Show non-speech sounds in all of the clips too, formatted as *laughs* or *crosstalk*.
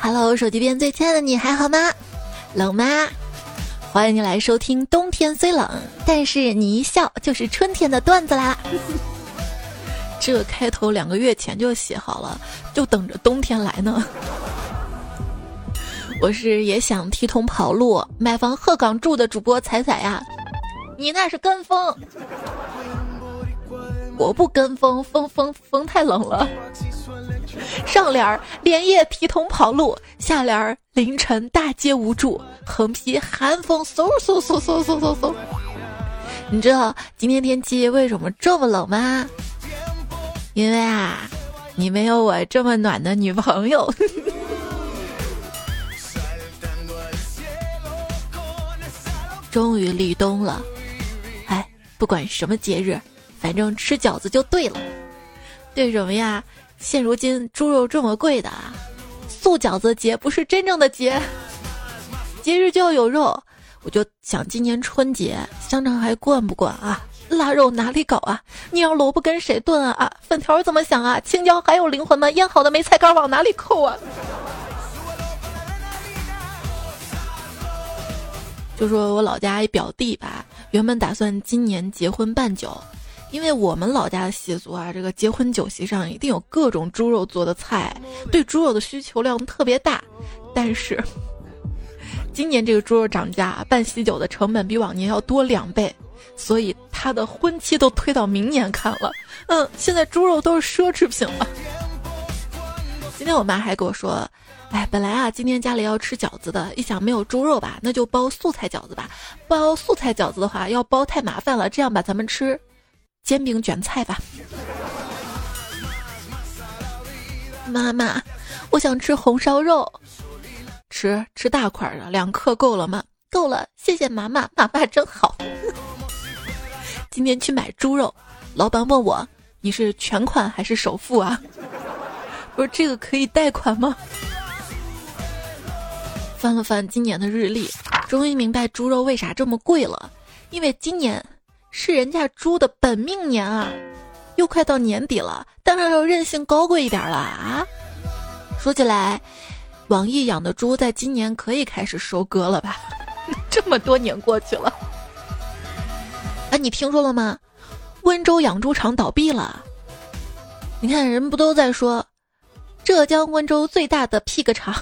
Hello，手机边最亲爱的你还好吗？冷吗？欢迎你来收听。冬天虽冷，但是你一笑就是春天的段子啦。这个开头两个月前就写好了，就等着冬天来呢。我是也想提桶跑路、买房鹤岗住的主播彩彩呀。你那是跟风，我不跟风，风风风太冷了。上联儿连夜提桶跑路，下联儿凌晨大街无助，横批寒风嗖嗖嗖嗖嗖嗖嗖。你知道今天天气为什么这么冷吗？因为啊，你没有我这么暖的女朋友。终于立冬了，哎，不管什么节日，反正吃饺子就对了。对什么呀？现如今猪肉这么贵的啊，素饺子节不是真正的节，节日就要有肉。我就想今年春节香肠还灌不灌啊？腊肉哪里搞啊？你要萝卜跟谁炖啊？啊，粉条怎么想啊？青椒还有灵魂吗？腌好的梅菜干往哪里扣啊？就说我老家一表弟吧，原本打算今年结婚办酒。因为我们老家的习俗啊，这个结婚酒席上一定有各种猪肉做的菜，对猪肉的需求量特别大。但是 *laughs* 今年这个猪肉涨价，办喜酒的成本比往年要多两倍，所以他的婚期都推到明年看了。嗯，现在猪肉都是奢侈品了。今天我妈还跟我说，哎，本来啊今天家里要吃饺子的，一想没有猪肉吧，那就包素菜饺子吧。包素菜饺子的话，要包太麻烦了，这样吧，咱们吃。煎饼卷菜吧，妈妈，我想吃红烧肉，吃吃大块的，两克够了吗？够了，谢谢妈妈，妈妈真好。*laughs* 今天去买猪肉，老板问我你是全款还是首付啊？不是这个可以贷款吗？翻了翻今年的日历，终于明白猪肉为啥这么贵了，因为今年。是人家猪的本命年啊，又快到年底了，当然要任性高贵一点了啊！说起来，网易养的猪在今年可以开始收割了吧？*laughs* 这么多年过去了，哎，你听说了吗？温州养猪场倒闭了。你看人不都在说，浙江温州最大的 pig 厂，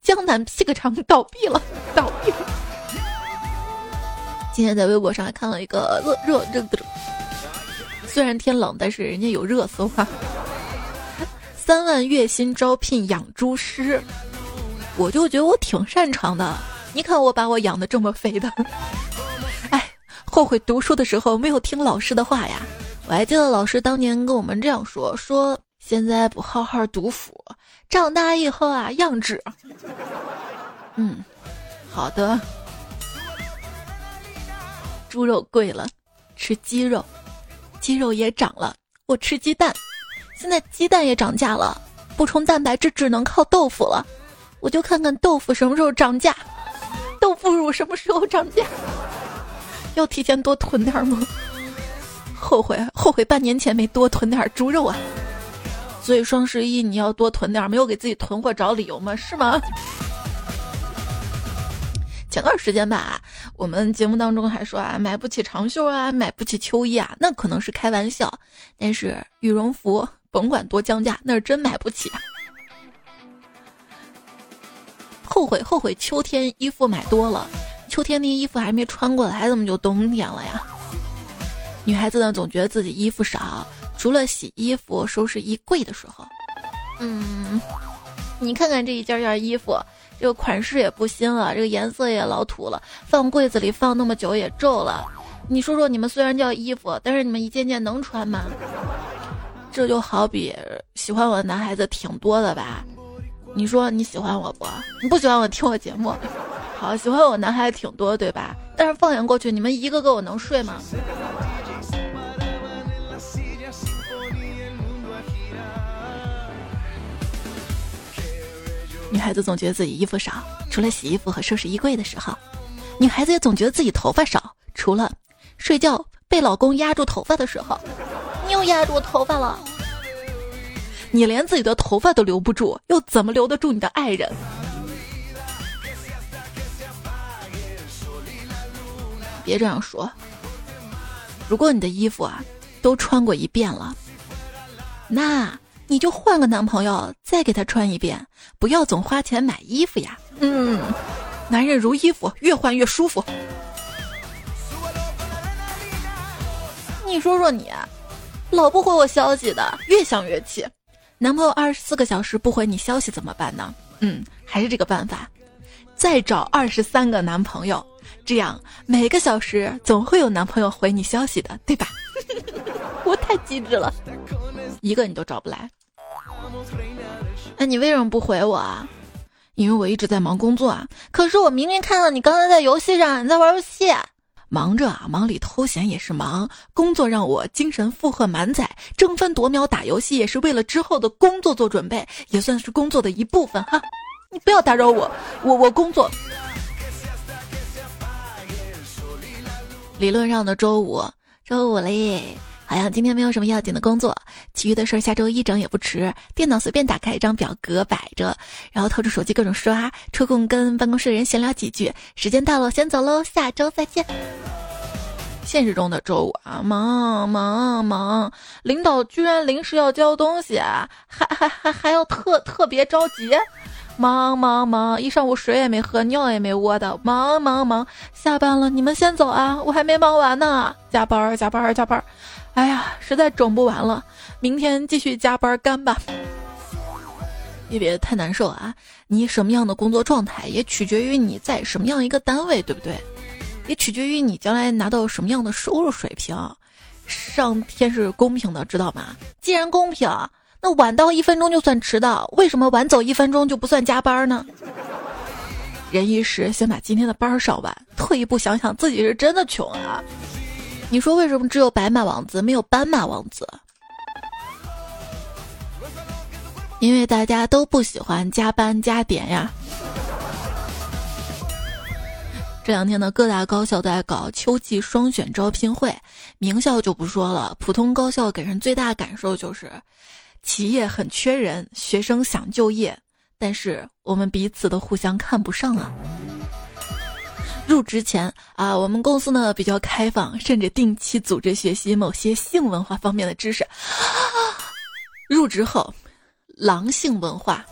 江南 pig 厂倒闭了，倒闭。了。今天在微博上还看了一个热热热，虽然天冷，但是人家有热搜啊。三万月薪招聘养猪师，我就觉得我挺擅长的。你看我把我养的这么肥的，哎，后悔读书的时候没有听老师的话呀。我还记得老师当年跟我们这样说：说现在不好好读书，长大以后啊养殖。嗯，好的。猪肉贵了，吃鸡肉；鸡肉也涨了，我吃鸡蛋。现在鸡蛋也涨价了，补充蛋白质只能靠豆腐了。我就看看豆腐什么时候涨价，豆腐乳什么时候涨价。要提前多囤点吗？后悔后悔半年前没多囤点猪肉啊！所以双十一你要多囤点，没有给自己囤货找理由吗？是吗？前段时间吧，我们节目当中还说啊，买不起长袖啊，买不起秋衣啊，那可能是开玩笑。但是羽绒服，甭管多降价，那是真买不起。后悔后悔，秋天衣服买多了，秋天那衣服还没穿过来，怎么就冬天了呀？女孩子呢，总觉得自己衣服少，除了洗衣服、收拾衣柜的时候。嗯，你看看这一件件衣服。这个款式也不新了，这个颜色也老土了，放柜子里放那么久也皱了。你说说，你们虽然叫衣服，但是你们一件件能穿吗？这就好比喜欢我的男孩子挺多的吧？你说你喜欢我不？你不喜欢我听我节目？好，喜欢我男孩子挺多对吧？但是放眼过去，你们一个个我能睡吗？女孩子总觉得自己衣服少，除了洗衣服和收拾衣柜的时候；女孩子也总觉得自己头发少，除了睡觉被老公压住头发的时候。你又压住我头发了。你连自己的头发都留不住，又怎么留得住你的爱人？别这样说。如果你的衣服啊都穿过一遍了，那你就换个男朋友再给他穿一遍，不要总花钱买衣服呀。嗯，男人如衣服，越换越舒服。你说说你，老不回我消息的，越想越气。男朋友二十四个小时不回你消息怎么办呢？嗯，还是这个办法，再找二十三个男朋友。这样每个小时总会有男朋友回你消息的，对吧？*laughs* 我太机智了，一个你都找不来。那你为什么不回我啊？因为我一直在忙工作啊。可是我明明看到你刚才在游戏上，你在玩游戏。忙着啊，忙里偷闲也是忙。工作让我精神负荷满载，争分夺秒打游戏也是为了之后的工作做准备，也算是工作的一部分哈。你不要打扰我，我我工作。理论上的周五，周五嘞，好像今天没有什么要紧的工作，其余的事儿下周一整也不迟。电脑随便打开一张表格摆着，然后掏出手机各种刷，抽空跟办公室人闲聊几句。时间到了，先走喽，下周再见。现实中的周五啊，忙忙忙，领导居然临时要交东西，还还还还要特特别着急。忙忙忙，一上午水也没喝，尿也没窝的，忙忙忙。下班了，你们先走啊，我还没忙完呢。加班儿加班儿加班儿，哎呀，实在整不完了，明天继续加班干吧。也别太难受啊，你什么样的工作状态也取决于你在什么样一个单位，对不对？也取决于你将来拿到什么样的收入水平。上天是公平的，知道吗？既然公平。那晚到一分钟就算迟到，为什么晚走一分钟就不算加班呢？人一时先把今天的班上完，退一步想想自己是真的穷啊！你说为什么只有白马王子没有斑马王子？因为大家都不喜欢加班加点呀。这两天呢，各大高校在搞秋季双选招聘会，名校就不说了，普通高校给人最大感受就是。企业很缺人，学生想就业，但是我们彼此都互相看不上啊。入职前啊，我们公司呢比较开放，甚至定期组织学习某些性文化方面的知识。*gasps* 入职后，狼性文化，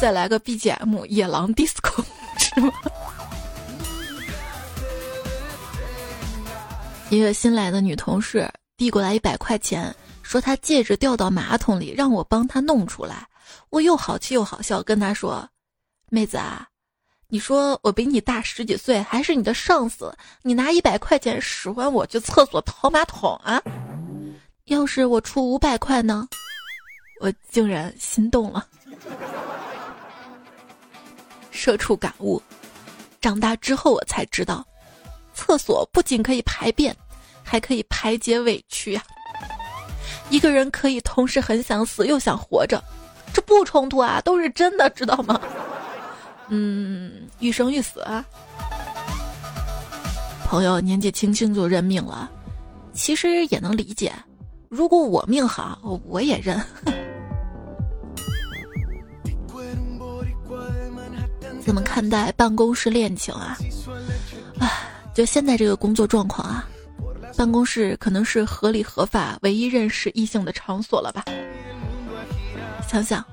再来个 BGM，野狼 disco 是吗？一个新来的女同事。递过来一百块钱，说她戒指掉到马桶里，让我帮她弄出来。我又好气又好笑，跟她说：“妹子啊，你说我比你大十几岁，还是你的上司，你拿一百块钱使唤我去厕所掏马桶啊？要是我出五百块呢？”我竟然心动了。社畜感悟：长大之后我才知道，厕所不仅可以排便。还可以排解委屈呀！一个人可以同时很想死又想活着，这不冲突啊，都是真的，知道吗？嗯，欲生欲死啊！朋友年纪轻轻就认命了，其实也能理解。如果我命好，我也认。*laughs* 怎么看待办公室恋情啊？啊，就现在这个工作状况啊！办公室可能是合理合法唯一认识异性的场所了吧？想想，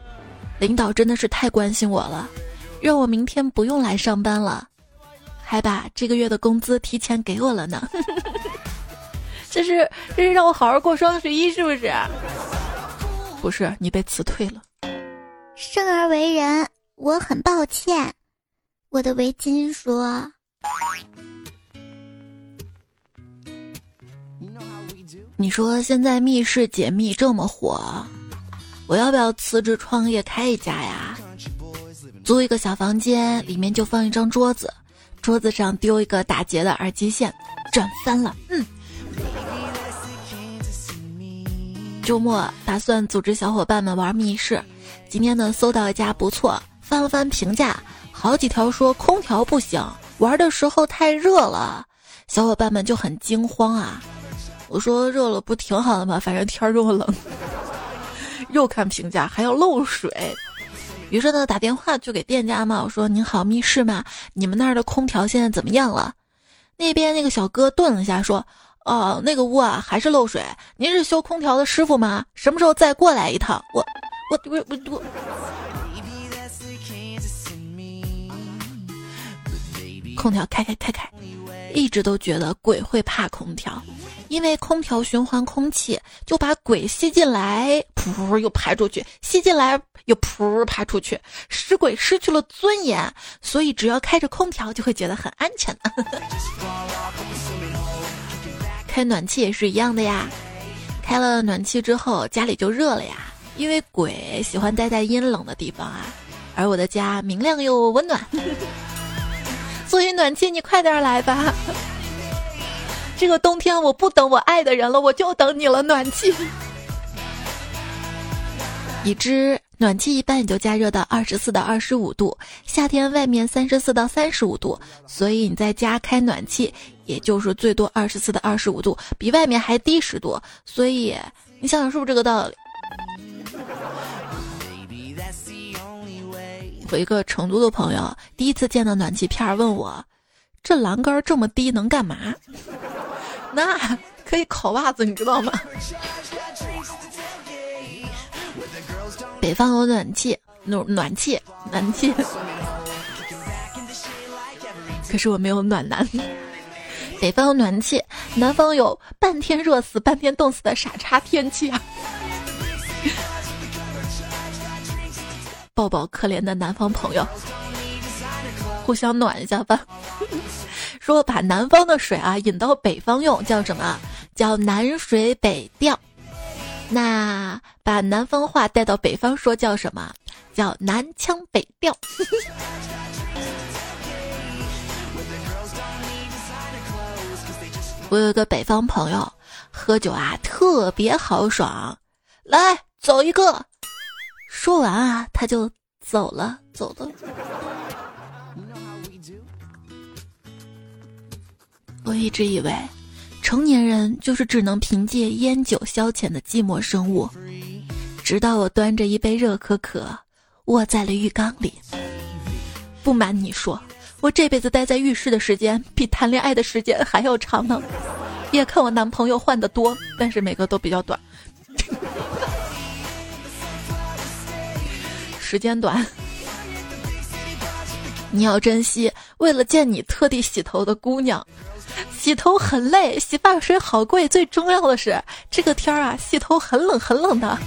领导真的是太关心我了，让我明天不用来上班了，还把这个月的工资提前给我了呢。*laughs* 这是这是让我好好过双十一是不是？不是，你被辞退了。生而为人，我很抱歉。我的围巾说。你说现在密室解密这么火，我要不要辞职创业开一家呀？租一个小房间，里面就放一张桌子，桌子上丢一个打结的耳机线，赚翻了。嗯。周末打算组织小伙伴们玩密室，今天呢搜到一家不错，翻了翻评价，好几条说空调不行，玩的时候太热了，小伙伴们就很惊慌啊。我说热了不挺好的吗？反正天儿这么冷。*laughs* 又看评价还要漏水，于是呢打电话就给店家嘛，我说您好，密室吗？你们那儿的空调现在怎么样了？那边那个小哥顿了一下说，哦，那个屋啊还是漏水。您是修空调的师傅吗？什么时候再过来一趟？我我我我我。空调开开开开，一直都觉得鬼会怕空调。因为空调循环空气，就把鬼吸进来，噗又排出去，吸进来又噗爬出去，使鬼失去了尊严。所以只要开着空调，就会觉得很安全。开暖气也是一样的呀，开了暖气之后，家里就热了呀。因为鬼喜欢待在阴冷的地方啊，而我的家明亮又温暖，*laughs* 所以暖气你快点来吧。这个冬天我不等我爱的人了，我就等你了，暖气。*laughs* 已知暖气一般也就加热到二十四到二十五度，夏天外面三十四到三十五度，所以你在家开暖气，也就是最多二十四到二十五度，比外面还低十度。所以你想想是不是这个道理？我一个成都的朋友第一次见到暖气片，问我这栏杆这么低能干嘛？*laughs* 那可以烤袜子，你知道吗？北方有暖气，暖暖气，暖气。可是我没有暖男。北方有暖气，南方有半天热死、半天冻死的傻叉天气啊！抱抱可怜的南方朋友，互相暖一下吧。*laughs* 说把南方的水啊引到北方用叫什么？叫南水北调。那把南方话带到北方说叫什么？叫南腔北调。*laughs* 我有个北方朋友，喝酒啊特别豪爽，来走一个。说完啊，他就走了，走了。我一直以为，成年人就是只能凭借烟酒消遣的寂寞生物，直到我端着一杯热可可，卧在了浴缸里。不瞒你说，我这辈子待在浴室的时间比谈恋爱的时间还要长呢。别看我男朋友换的多，但是每个都比较短，*laughs* 时间短。你要珍惜为了见你特地洗头的姑娘。洗头很累，洗发水好贵，最重要的是这个天儿啊，洗头很冷很冷的。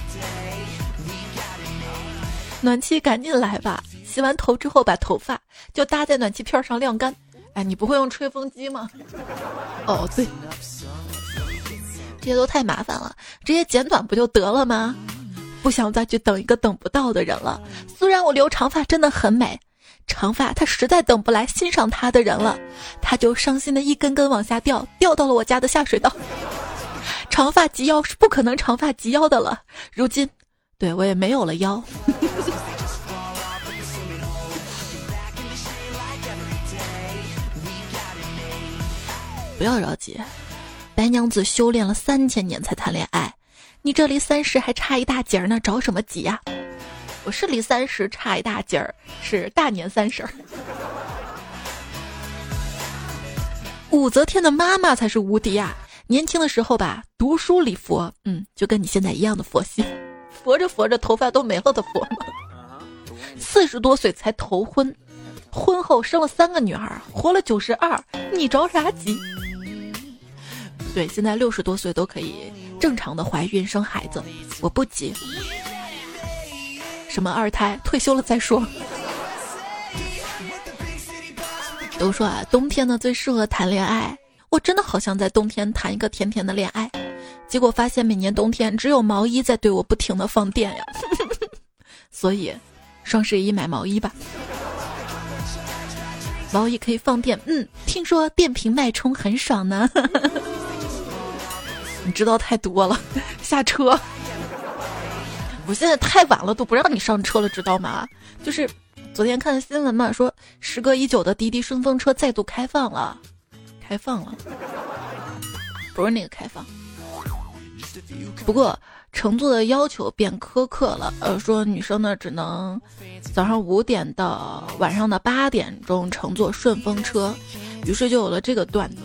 暖气赶紧来吧！洗完头之后，把头发就搭在暖气片上晾干。哎，你不会用吹风机吗？哦，对，这些都太麻烦了，直接剪短不就得了吗？不想再去等一个等不到的人了。虽然我留长发真的很美。长发，他实在等不来欣赏他的人了，他就伤心的一根根往下掉，掉到了我家的下水道。长发及腰是不可能长发及腰的了，如今，对我也没有了腰。*laughs* 不要着急，白娘子修炼了三千年才谈恋爱，你这离三十还差一大截呢，着什么急呀？我是离三十差一大截儿，是大年三十儿。*laughs* 武则天的妈妈才是无敌啊！年轻的时候吧，读书礼佛，嗯，就跟你现在一样的佛系，佛着佛着头发都没了的佛。四十多岁才头婚，婚后生了三个女儿，活了九十二，你着啥急？对，现在六十多岁都可以正常的怀孕生孩子，我不急。什么二胎退休了再说。都说啊，冬天呢最适合谈恋爱。我真的好想在冬天谈一个甜甜的恋爱，结果发现每年冬天只有毛衣在对我不停的放电呀。*laughs* 所以，双十一买毛衣吧。毛衣可以放电，嗯，听说电瓶脉冲很爽呢。*laughs* 你知道太多了，下车。我现在太晚了，都不让你上车了，知道吗？就是昨天看新闻嘛，说时隔已久的滴滴顺风车再度开放了，开放了。不是那个开放。不过乘坐的要求变苛刻了，呃，说女生呢只能早上五点到晚上的八点钟乘坐顺风车，于是就有了这个段子。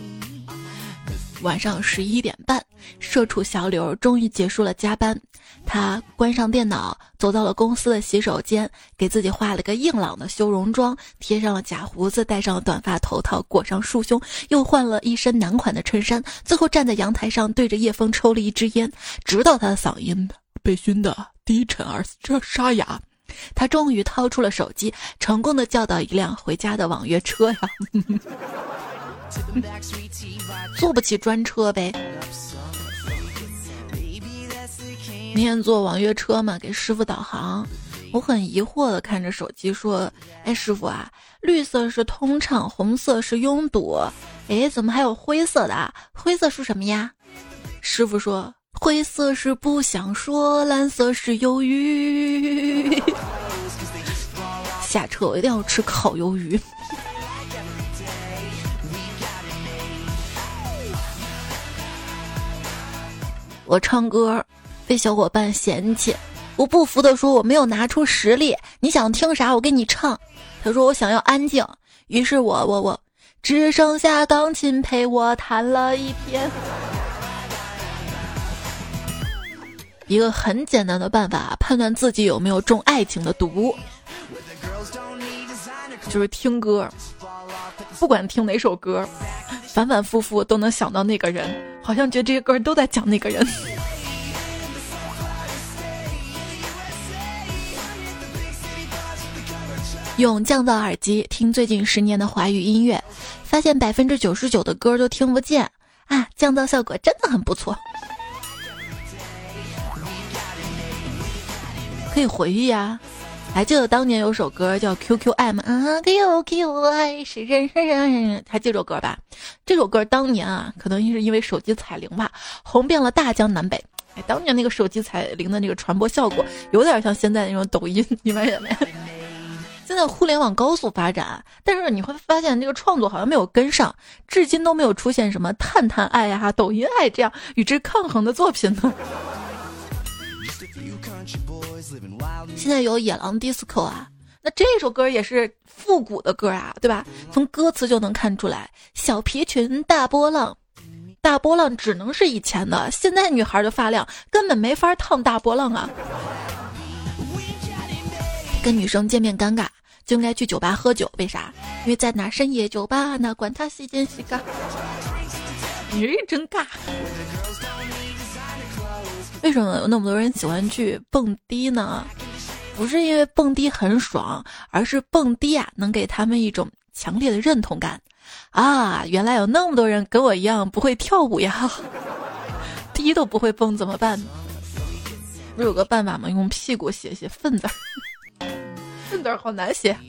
晚上十一点半，社畜小刘终于结束了加班。他关上电脑，走到了公司的洗手间，给自己化了个硬朗的修容妆，贴上了假胡子，戴上了短发头套，裹上束胸，又换了一身男款的衬衫，最后站在阳台上，对着夜风抽了一支烟，直到他的嗓音被熏得低沉而这沙哑。他终于掏出了手机，成功的叫到一辆回家的网约车呀。*laughs* 坐不起专车呗。那天坐网约车嘛，给师傅导航，我很疑惑的看着手机说：“哎，师傅啊，绿色是通畅，红色是拥堵，哎，怎么还有灰色的？灰色是什么呀？”师傅说：“灰色是不想说，蓝色是鱿鱼。*laughs* ”下车我一定要吃烤鱿鱼。*laughs* 我唱歌。被小伙伴嫌弃，我不服的说我没有拿出实力。你想听啥？我给你唱。他说我想要安静，于是我我我只剩下钢琴陪我弹了一天。一个很简单的办法判断自己有没有中爱情的毒，就是听歌，不管听哪首歌，反反复复都能想到那个人，好像觉得这些歌都在讲那个人。用降噪耳机听最近十年的华语音乐，发现百分之九十九的歌都听不见啊！降噪效果真的很不错。可以回忆啊，还记得当年有首歌叫《QQ 爱》吗？啊，QQ 爱是人人人，还记这首歌吧？这首歌当年啊，可能是因为手机彩铃吧，红遍了大江南北。哎，当年那个手机彩铃的那个传播效果，有点像现在那种抖音，你们有没有？现在互联网高速发展，但是你会发现这个创作好像没有跟上，至今都没有出现什么探探爱呀、抖音爱这样与之抗衡的作品呢。*laughs* 现在有野狼 disco 啊，那这首歌也是复古的歌啊，对吧？从歌词就能看出来，小皮裙大波浪，大波浪只能是以前的，现在女孩的发量根本没法烫大波浪啊。跟女生见面尴尬，就应该去酒吧喝酒。为啥？因为在哪深夜酒吧，那管他西奸西尬。你这真尬。为什么有那么多人喜欢去蹦迪呢？不是因为蹦迪很爽，而是蹦迪啊能给他们一种强烈的认同感。啊，原来有那么多人跟我一样不会跳舞呀，*laughs* 迪都不会蹦怎么办？不是有个办法吗？用屁股写写粪字。这字好难写，*laughs*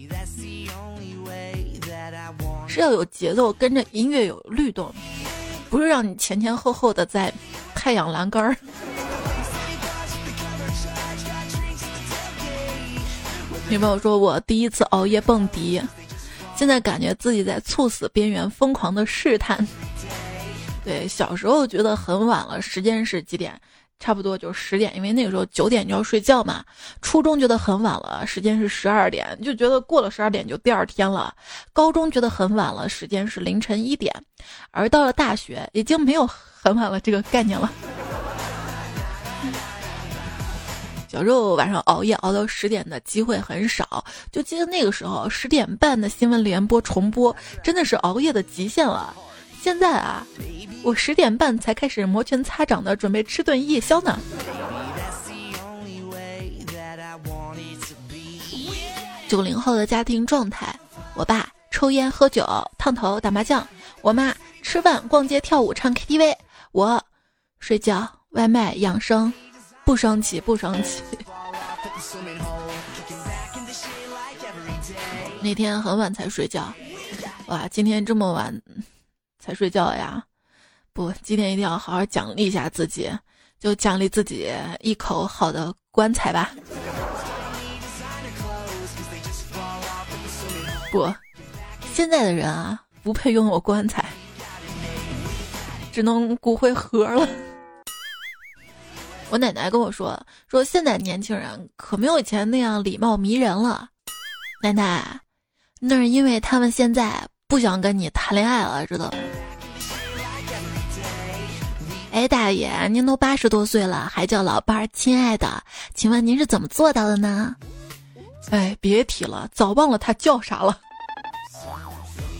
是要有节奏，跟着音乐有律动，不是让你前前后后的在太阳栏杆儿。女朋友说：“我第一次熬夜蹦迪，现在感觉自己在猝死边缘疯狂的试探。”对，小时候觉得很晚了，时间是几点？差不多就十点，因为那个时候九点就要睡觉嘛。初中觉得很晚了，时间是十二点，就觉得过了十二点就第二天了。高中觉得很晚了，时间是凌晨一点，而到了大学已经没有很晚了这个概念了。小时候晚上熬夜熬到十点的机会很少，就记得那个时候十点半的新闻联播重播真的是熬夜的极限了。现在啊，我十点半才开始摩拳擦掌的准备吃顿夜宵呢。九零后的家庭状态：我爸抽烟喝酒烫头打麻将，我妈吃饭逛街跳舞唱 KTV，我睡觉外卖养生，不生气不生气。*laughs* 那天很晚才睡觉，哇，今天这么晚。才睡觉呀？不，今天一定要好好奖励一下自己，就奖励自己一口好的棺材吧。不，现在的人啊，不配拥有棺材，只能骨灰盒了。我奶奶跟我说，说现在年轻人可没有以前那样礼貌迷人了。奶奶，那是因为他们现在不想跟你谈恋爱了，知道吗？哎，大爷，您都八十多岁了，还叫老伴儿亲爱的，请问您是怎么做到的呢？哎，别提了，早忘了他叫啥了。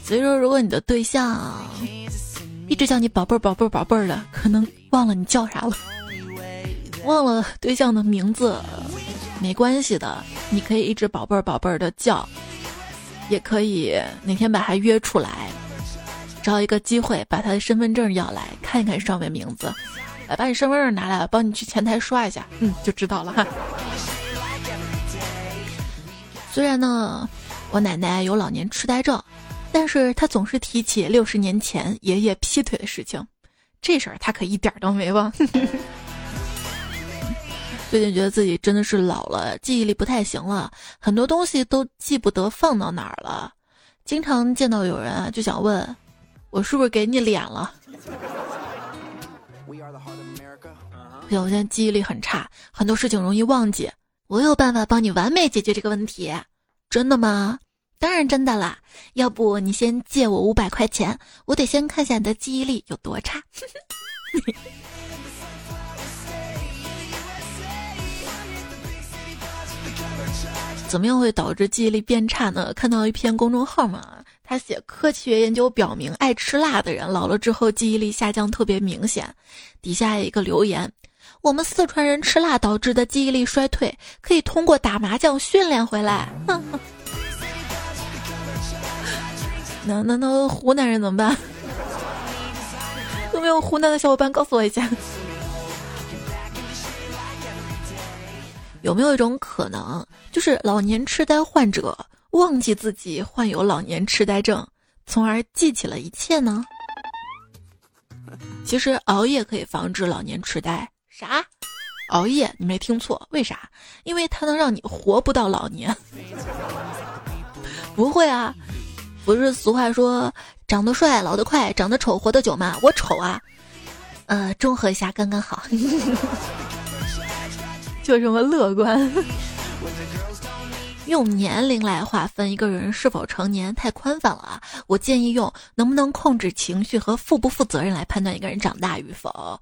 所以说，如果你的对象一直叫你宝贝儿、宝贝儿、宝贝儿的，可能忘了你叫啥了，忘了对象的名字，没关系的，你可以一直宝贝儿、宝贝儿的叫，也可以哪天把他约出来。找一个机会，把他的身份证要来看一看上面名字，来把你身份证拿来，帮你去前台刷一下，嗯，就知道了哈。*laughs* 虽然呢，我奶奶有老年痴呆症，但是她总是提起六十年前爷爷劈腿的事情，这事儿她可一点都没忘。*laughs* 最近觉得自己真的是老了，记忆力不太行了，很多东西都记不得放到哪儿了，经常见到有人啊，就想问。我是不是给你脸了？不行，我现在记忆力很差，很多事情容易忘记。我有办法帮你完美解决这个问题，真的吗？当然真的啦！要不你先借我五百块钱，我得先看下你的记忆力有多差。*laughs* 怎么样会导致记忆力变差呢？看到一篇公众号嘛。他写科学研究表明，爱吃辣的人老了之后记忆力下降特别明显。底下一个留言：我们四川人吃辣导致的记忆力衰退，可以通过打麻将训练回来。*laughs* 那那那湖南人怎么办？有没有湖南的小伙伴告诉我一下？有没有一种可能，就是老年痴呆患者？忘记自己患有老年痴呆症，从而记起了一切呢？其实熬夜可以防止老年痴呆。啥？熬夜？你没听错。为啥？因为它能让你活不到老年。*laughs* 不会啊，不是俗话说“长得帅老得快，长得丑活得久”吗？我丑啊。呃，综合一下刚刚好。*laughs* 就这么乐观。用年龄来划分一个人是否成年太宽泛了啊！我建议用能不能控制情绪和负不负责任来判断一个人长大与否。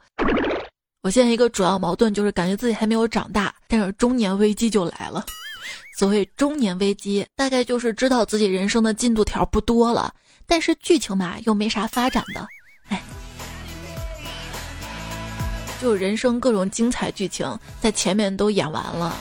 我现在一个主要矛盾就是感觉自己还没有长大，但是中年危机就来了。所谓中年危机，大概就是知道自己人生的进度条不多了，但是剧情嘛又没啥发展的，哎，就人生各种精彩剧情在前面都演完了。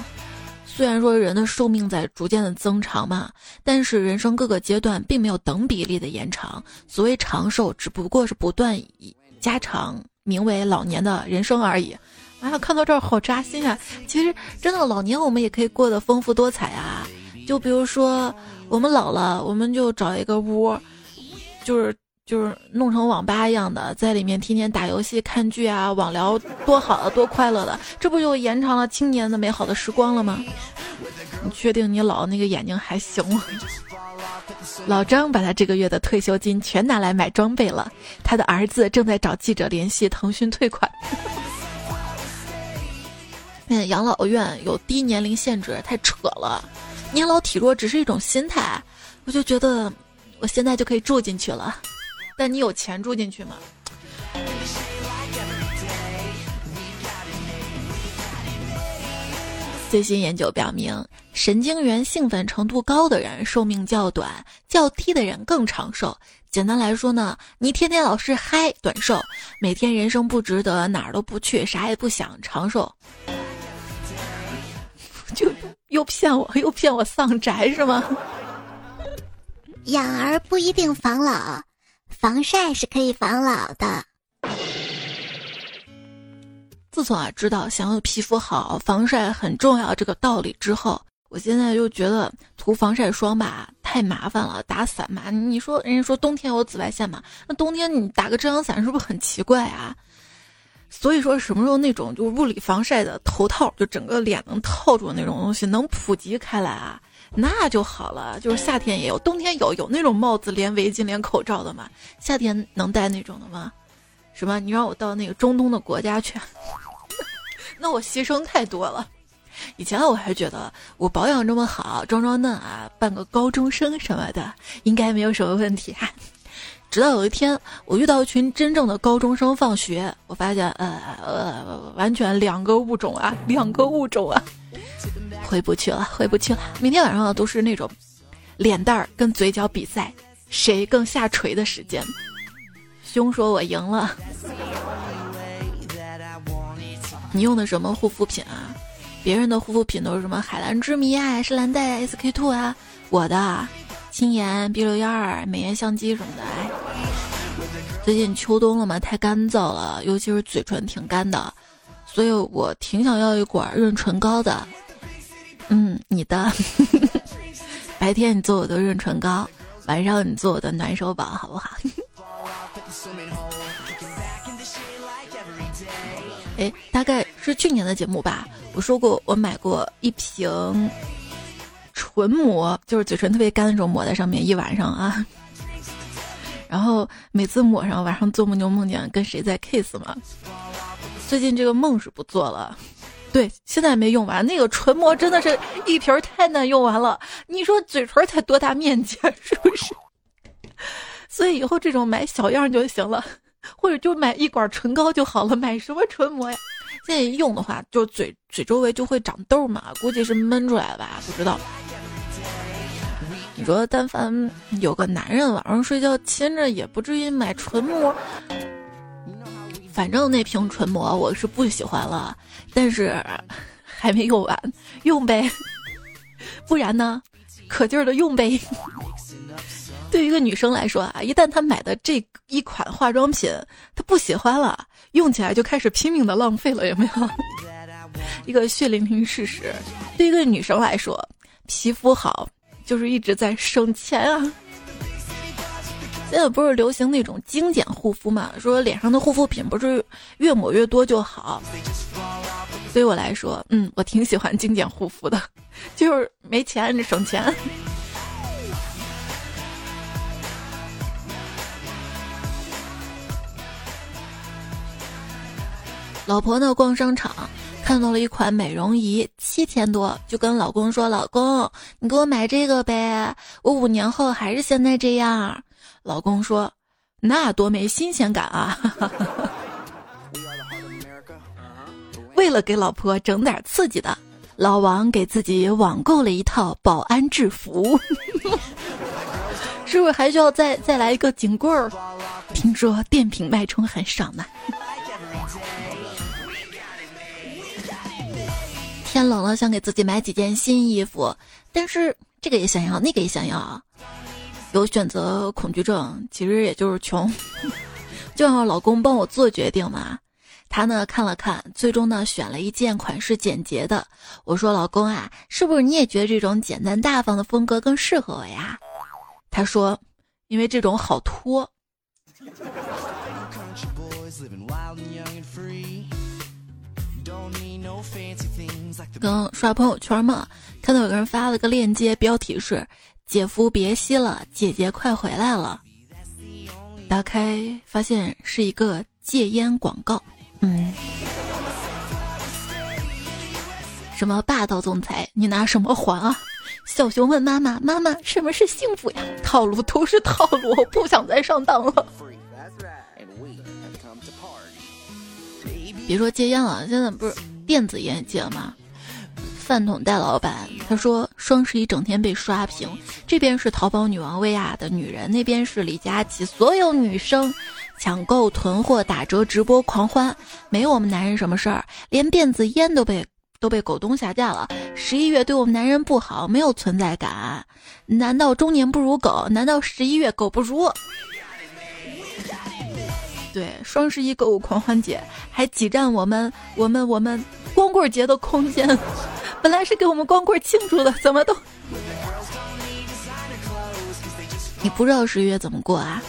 虽然说人的寿命在逐渐的增长嘛，但是人生各个阶段并没有等比例的延长。所谓长寿，只不过是不断以加长名为老年的人生而已。啊，看到这儿好扎心啊！其实真的老年我们也可以过得丰富多彩啊。就比如说我们老了，我们就找一个屋，就是。就是弄成网吧一样的，在里面天天打游戏、看剧啊，网聊多好啊，多快乐的，这不就延长了青年的美好的时光了吗？你确定你老那个眼睛还行吗？老张把他这个月的退休金全拿来买装备了，他的儿子正在找记者联系腾讯退款。*laughs* 嗯，养老院有低年龄限制，太扯了。年老体弱只是一种心态，我就觉得我现在就可以住进去了。但你有钱住进去吗？最新研究表明，神经元兴奋程度高的人寿命较短，较低的人更长寿。简单来说呢，你天天老是嗨，短寿；每天人生不值得，哪儿都不去，啥也不想，长寿。*laughs* 就又骗我，又骗我丧宅是吗？养儿不一定防老。防晒是可以防老的。自从啊知道想要皮肤好，防晒很重要这个道理之后，我现在就觉得涂防晒霜吧太麻烦了，打伞嘛，你说人家说冬天有紫外线嘛，那冬天你打个遮阳伞是不是很奇怪啊？所以说什么时候那种就物理防晒的头套，就整个脸能套住那种东西能普及开来啊？那就好了，就是夏天也有，冬天有有那种帽子连围巾连口罩的吗？夏天能戴那种的吗？什么？你让我到那个中东的国家去，*laughs* 那我牺牲太多了。以前我还觉得我保养这么好，装装嫩啊，扮个高中生什么的，应该没有什么问题哈。直到有一天，我遇到一群真正的高中生放学，我发现，呃呃，完全两个物种啊，两个物种啊，回不去了，回不去了。明天晚上都是那种脸蛋儿跟嘴角比赛，谁更下垂的时间。兄说我赢了。你用的什么护肤品啊？别人的护肤品都是什么海蓝之谜啊、诗兰黛、SK two 啊，我的青颜、B 六幺二、美颜相机什么的。哎，最近秋冬了嘛，太干燥了，尤其是嘴唇挺干的，所以我挺想要一管润唇膏的。嗯，你的，*laughs* 白天你做我的润唇膏，晚上你做我的暖手宝，好不好？*laughs* 哎，大概是去年的节目吧。我说过，我买过一瓶唇膜，就是嘴唇特别干的那种，抹在上面一晚上啊。然后每次抹上，晚上做梦就梦见跟谁在 kiss 嘛。最近这个梦是不做了。对，现在没用完。那个唇膜真的是一瓶太难用完了。你说嘴唇才多大面积，是不是？*laughs* 所以以后这种买小样就行了。或者就买一管唇膏就好了，买什么唇膜呀？现在一用的话，就嘴嘴周围就会长痘嘛，估计是闷出来的吧？不知道。你说，但凡有个男人晚上睡觉亲着，也不至于买唇膜。反正那瓶唇膜我是不喜欢了，但是还没用完，用呗。*laughs* 不然呢，可劲儿的用呗。*laughs* 对于一个女生来说啊，一旦她买的这一款化妆品她不喜欢了，用起来就开始拼命的浪费了，有没有？*laughs* 一个血淋淋事实。对一个女生来说，皮肤好就是一直在省钱啊。现在不是流行那种精简护肤嘛？说脸上的护肤品不是越抹越多就好。对我来说，嗯，我挺喜欢精简护肤的，*laughs* 就是没钱省钱。老婆呢？逛商场看到了一款美容仪，七千多，就跟老公说：“老公，你给我买这个呗，我五年后还是现在这样。”老公说：“那多没新鲜感啊！” *laughs* 为了给老婆整点刺激的，老王给自己网购了一套保安制服，*laughs* 是不是还需要再再来一个警棍儿？听说电瓶脉冲很爽呢。天冷了，想给自己买几件新衣服，但是这个也想要，那个也想要，有选择恐惧症，其实也就是穷，*laughs* 就让老公帮我做决定嘛。他呢看了看，最终呢选了一件款式简洁的。我说：“老公啊，是不是你也觉得这种简单大方的风格更适合我呀？”他说：“因为这种好脱。”刚刷朋友圈嘛，看到有个人发了个链接，标题是“姐夫别吸了，姐姐快回来了”。打开发现是一个戒烟广告，嗯，什么霸道总裁，你拿什么还啊？小熊问妈妈：“妈妈，什么是幸福呀？”套路都是套路，我不想再上当了。别说戒烟了，现在不是电子烟戒了吗？饭桶戴老板他说，双十一整天被刷屏，这边是淘宝女王薇娅的女人，那边是李佳琦，所有女生抢购囤货打折直播狂欢，没有我们男人什么事儿，连电子烟都被都被狗东下架了。十一月对我们男人不好，没有存在感，难道中年不如狗？难道十一月狗不如？对，双十一购物狂欢节还挤占我们我们我们光棍节的空间，*laughs* 本来是给我们光棍庆祝的，怎么都？你不知道十一月怎么过啊？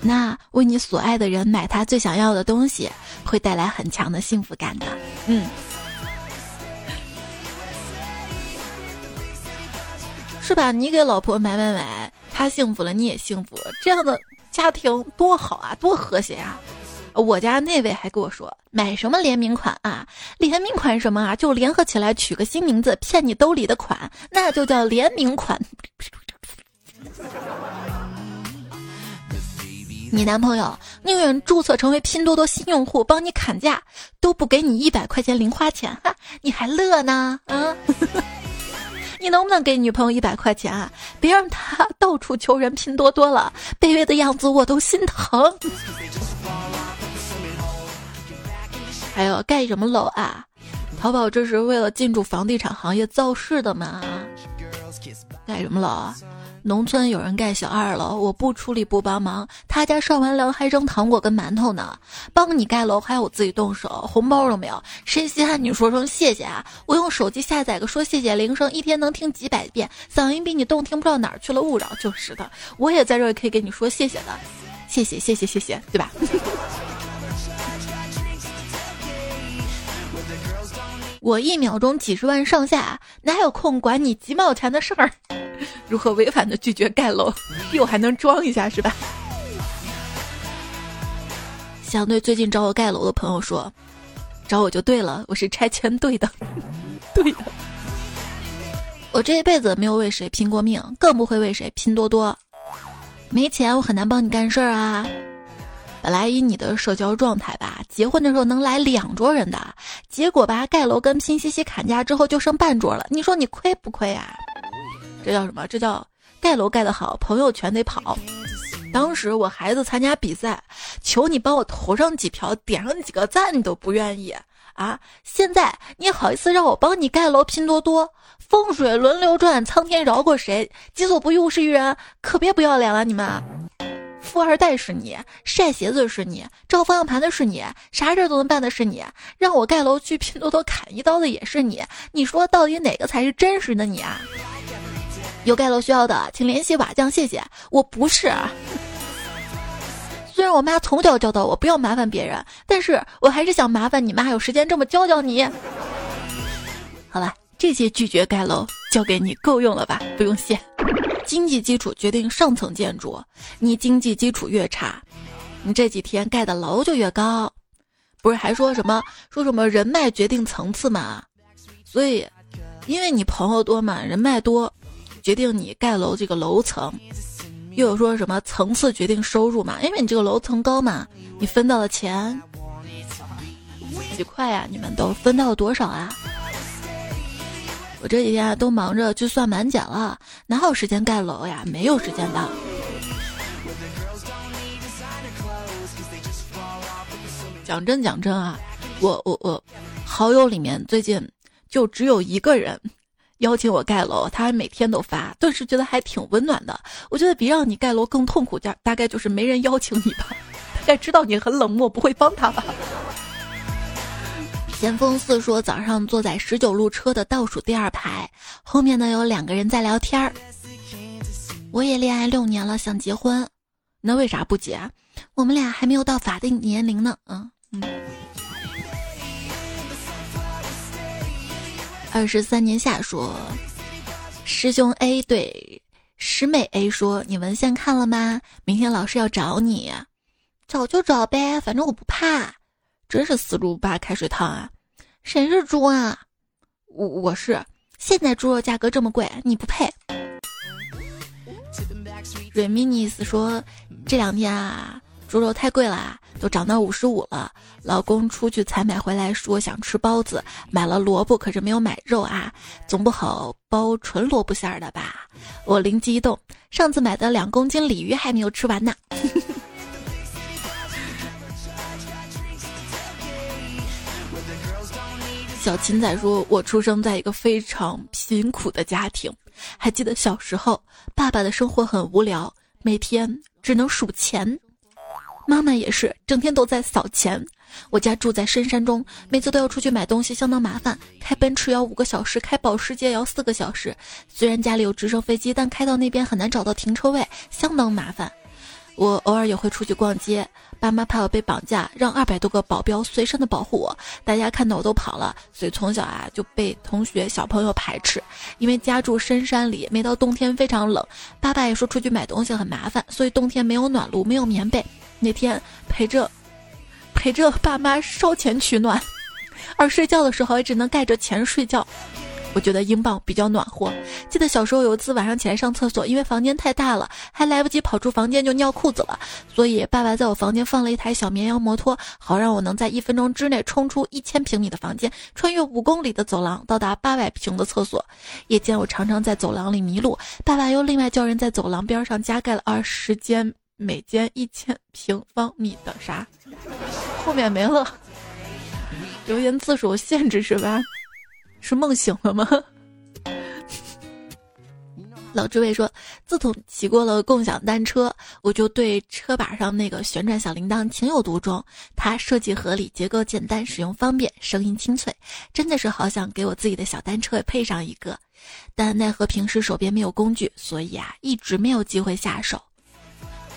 那为你所爱的人买他最想要的东西，会带来很强的幸福感的。嗯，是吧？你给老婆买买买，她幸福了，你也幸福，这样的。家庭多好啊，多和谐啊！我家那位还跟我说，买什么联名款啊？联名款什么啊？就联合起来取个新名字，骗你兜里的款，那就叫联名款。你男朋友宁愿注册成为拼多多新用户，帮你砍价，都不给你一百块钱零花钱，哈，你还乐呢？啊？*laughs* 你能不能给女朋友一百块钱啊？别让她到处求人拼多多了，卑微的样子我都心疼。还有盖什么楼啊？淘宝这是为了进驻房地产行业造势的吗？盖什么楼啊？农村有人盖小二楼，我不出力不帮忙，他家上完梁还扔糖果跟馒头呢。帮你盖楼还要我自己动手，红包都没有，谁稀罕你说声谢谢啊？我用手机下载个说谢谢铃声，一天能听几百遍，嗓音比你动听不知道哪儿去了，勿扰。就是的，我也在这儿可以给你说谢谢的，谢谢谢谢谢谢，对吧？*laughs* 我一秒钟几十万上下，哪有空管你几毛钱的事儿？*laughs* 如何违反的拒绝盖楼，又还能装一下是吧？想对最近找我盖楼的朋友说，找我就对了，我是拆迁队的，*laughs* 对的。我这一辈子没有为谁拼过命，更不会为谁拼多多。没钱我很难帮你干事儿啊。本来以你的社交状态吧，结婚的时候能来两桌人的，结果吧盖楼跟拼夕夕砍价之后就剩半桌了，你说你亏不亏啊？这叫什么？这叫盖楼盖得好，朋友全得跑。当时我孩子参加比赛，求你帮我投上几票，点上几个赞，你都不愿意啊！现在你好意思让我帮你盖楼？拼多多风水轮流转，苍天饶过谁？己所不欲，勿施于人，可别不要脸了，你们！富二代是你，晒鞋子是你，照方向盘的是你，啥事儿都能办的是你，让我盖楼去拼多多砍一刀的也是你。你说到底哪个才是真实的你啊？有盖楼需要的，请联系瓦匠，谢谢。我不是，虽然我妈从小教导我不要麻烦别人，但是我还是想麻烦你妈，有时间这么教教你。好了，这些拒绝盖楼交给你，够用了吧？不用谢。经济基础决定上层建筑，你经济基础越差，你这几天盖的楼就越高。不是还说什么说什么人脉决定层次嘛？所以，因为你朋友多嘛，人脉多，决定你盖楼这个楼层。又有说什么层次决定收入嘛？因为你这个楼层高嘛，你分到了钱几块呀？你们都分到了多少啊？我这几天都忙着去算满减了，哪有时间盖楼呀？没有时间的。讲真讲真啊，我我我，好友里面最近就只有一个人邀请我盖楼，他还每天都发，顿时觉得还挺温暖的。我觉得比让你盖楼更痛苦，点大概就是没人邀请你吧，大概知道你很冷漠，不会帮他吧。咸丰四说：“早上坐在十九路车的倒数第二排，后面呢有两个人在聊天儿。我也恋爱六年了，想结婚，那为啥不结？我们俩还没有到法定年龄呢。”嗯嗯。二十三年下说：“师兄 A 对师妹 A 说，你文献看了吗？明天老师要找你，找就找呗，反正我不怕。”真是死猪不怕开水烫啊！谁是猪啊？我我是。现在猪肉价格这么贵，你不配。瑞米尼斯说，这两天啊，猪肉太贵了，都涨到五十五了。老公出去采买回来，说想吃包子，买了萝卜，可是没有买肉啊，总不好包纯萝卜馅儿的吧？我灵机一动，上次买的两公斤鲤鱼还没有吃完呢。小琴仔说：“我出生在一个非常贫苦的家庭，还记得小时候，爸爸的生活很无聊，每天只能数钱，妈妈也是，整天都在扫钱。我家住在深山中，每次都要出去买东西，相当麻烦。开奔驰要五个小时，开保时捷要四个小时。虽然家里有直升飞机，但开到那边很难找到停车位，相当麻烦。我偶尔也会出去逛街。”爸妈怕我被绑架，让二百多个保镖随身的保护我。大家看到我都跑了，所以从小啊就被同学小朋友排斥。因为家住深山里，每到冬天非常冷。爸爸也说出去买东西很麻烦，所以冬天没有暖炉，没有棉被。那天陪着陪着爸妈烧钱取暖，而睡觉的时候也只能盖着钱睡觉。我觉得英镑比较暖和。记得小时候有一次晚上起来上厕所，因为房间太大了，还来不及跑出房间就尿裤子了，所以爸爸在我房间放了一台小绵羊摩托，好让我能在一分钟之内冲出一千平米的房间，穿越五公里的走廊，到达八百平的厕所。夜间我常常在走廊里迷路，爸爸又另外叫人在走廊边上加盖了二十间，每间一千平方米的啥？后面没了，留言次数限制是吧？是梦醒了吗？*laughs* 老智慧说：“自从骑过了共享单车，我就对车把上那个旋转小铃铛情有独钟。它设计合理，结构简单，使用方便，声音清脆，真的是好想给我自己的小单车也配上一个。但奈何平时手边没有工具，所以啊，一直没有机会下手。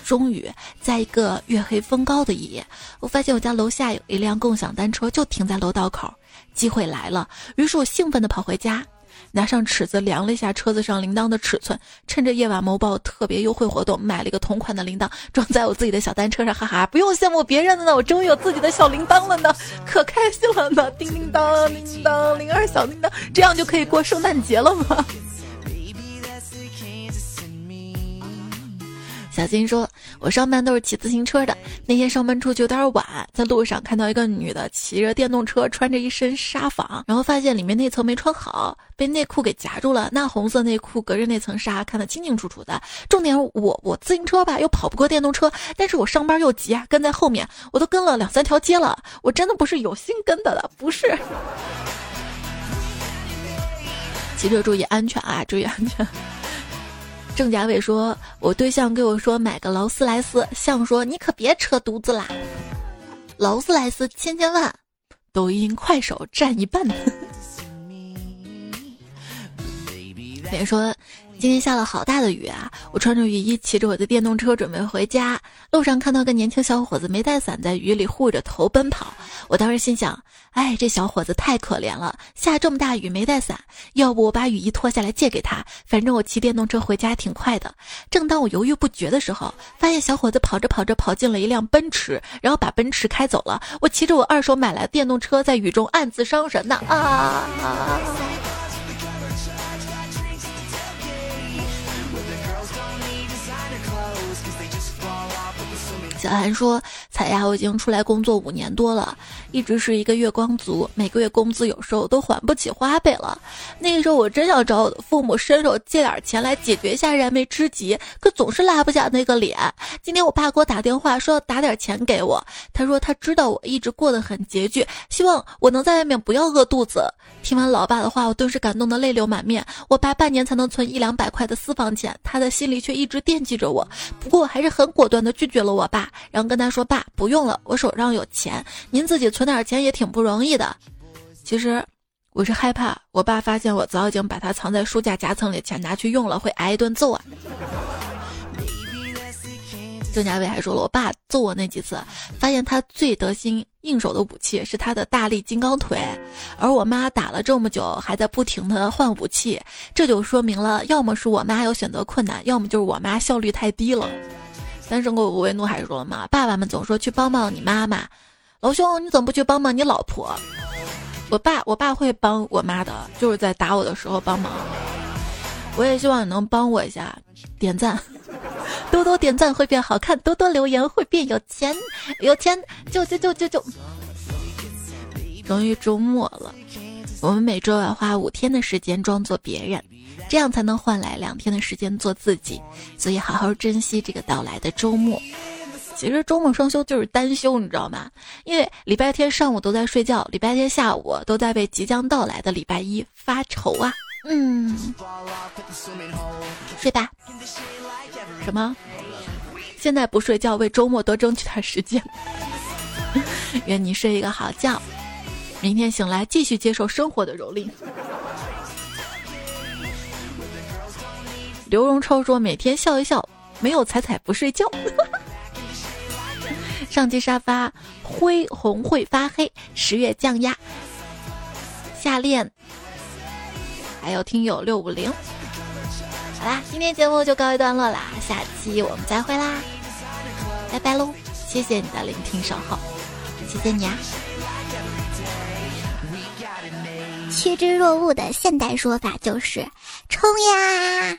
终于，在一个月黑风高的夜，我发现我家楼下有一辆共享单车，就停在楼道口。”机会来了，于是我兴奋地跑回家，拿上尺子量了一下车子上铃铛的尺寸，趁着夜晚某宝特别优惠活动，买了一个同款的铃铛，装在我自己的小单车上，哈哈，不用羡慕别人的呢，我终于有自己的小铃铛了呢，可开心了呢，叮叮当，铃铛，铃儿小铃铛，这样就可以过圣诞节了吗？小金说：“我上班都是骑自行车的。那天上班出去有点晚，在路上看到一个女的骑着电动车，穿着一身纱纺，然后发现里面那层没穿好，被内裤给夹住了。那红色内裤隔着那层纱，看得清清楚楚的。重点我我自行车吧又跑不过电动车，但是我上班又急啊，跟在后面，我都跟了两三条街了。我真的不是有心跟的了，不是。*laughs* 骑车注意安全啊，注意安全。”郑嘉伟说：“我对象给我说买个劳斯莱斯，像说你可别扯犊子啦，劳斯莱斯千千万，抖音快手占一半。*laughs* ”别说。今天下了好大的雨啊！我穿着雨衣，骑着我的电动车准备回家。路上看到个年轻小伙子没带伞，在雨里护着头奔跑。我当时心想：哎，这小伙子太可怜了，下这么大雨没带伞。要不我把雨衣脱下来借给他，反正我骑电动车回家挺快的。正当我犹豫不决的时候，发现小伙子跑着跑着跑进了一辆奔驰，然后把奔驰开走了。我骑着我二手买来的电动车，在雨中暗自伤神呐啊！小韩说：“彩呀，我已经出来工作五年多了，一直是一个月光族，每个月工资有时候都还不起花呗了。那个时候我真想找我的父母伸手借点钱来解决一下燃眉之急，可总是拉不下那个脸。今天我爸给我打电话说要打点钱给我，他说他知道我一直过得很拮据，希望我能在外面不要饿肚子。听完老爸的话，我顿时感动得泪流满面。我爸半年才能存一两百块的私房钱，他的心里却一直惦记着我。不过我还是很果断的拒绝了我爸。”然后跟他说：“爸，不用了，我手上有钱，您自己存点钱也挺不容易的。”其实我是害怕我爸发现我早已经把他藏在书架夹层里钱拿去用了，会挨一顿揍啊。*laughs* 郑家伟还说了，我爸揍我那几次，发现他最得心应手的武器是他的大力金刚腿，而我妈打了这么久还在不停的换武器，这就说明了，要么是我妈有选择困难，要么就是我妈效率太低了。单身狗无为怒海说嘛，爸爸们总说去帮帮你妈妈，老兄你怎么不去帮帮你老婆？我爸我爸会帮我妈的，就是在打我的时候帮忙。我也希望你能帮我一下，点赞，*laughs* 多多点赞会变好看，多多留言会变有钱，有钱就就就就就。终于周末了，我们每周要花五天的时间装作别人。这样才能换来两天的时间做自己，所以好好珍惜这个到来的周末。其实周末双休就是单休，你知道吗？因为礼拜天上午都在睡觉，礼拜天下午都在为即将到来的礼拜一发愁啊。嗯，睡吧。什么？现在不睡觉，为周末多争取点时间。*laughs* 愿你睡一个好觉，明天醒来继续接受生活的蹂躏。刘荣超说：“每天笑一笑，没有彩彩不睡觉。*laughs* ”上期沙发灰红会发黑，十月降压。下链，还有听友六五零。好啦，今天节目就告一段落啦，下期我们再会啦，拜拜喽！谢谢你的聆听守候。谢谢你啊。趋之若鹜的现代说法就是冲呀！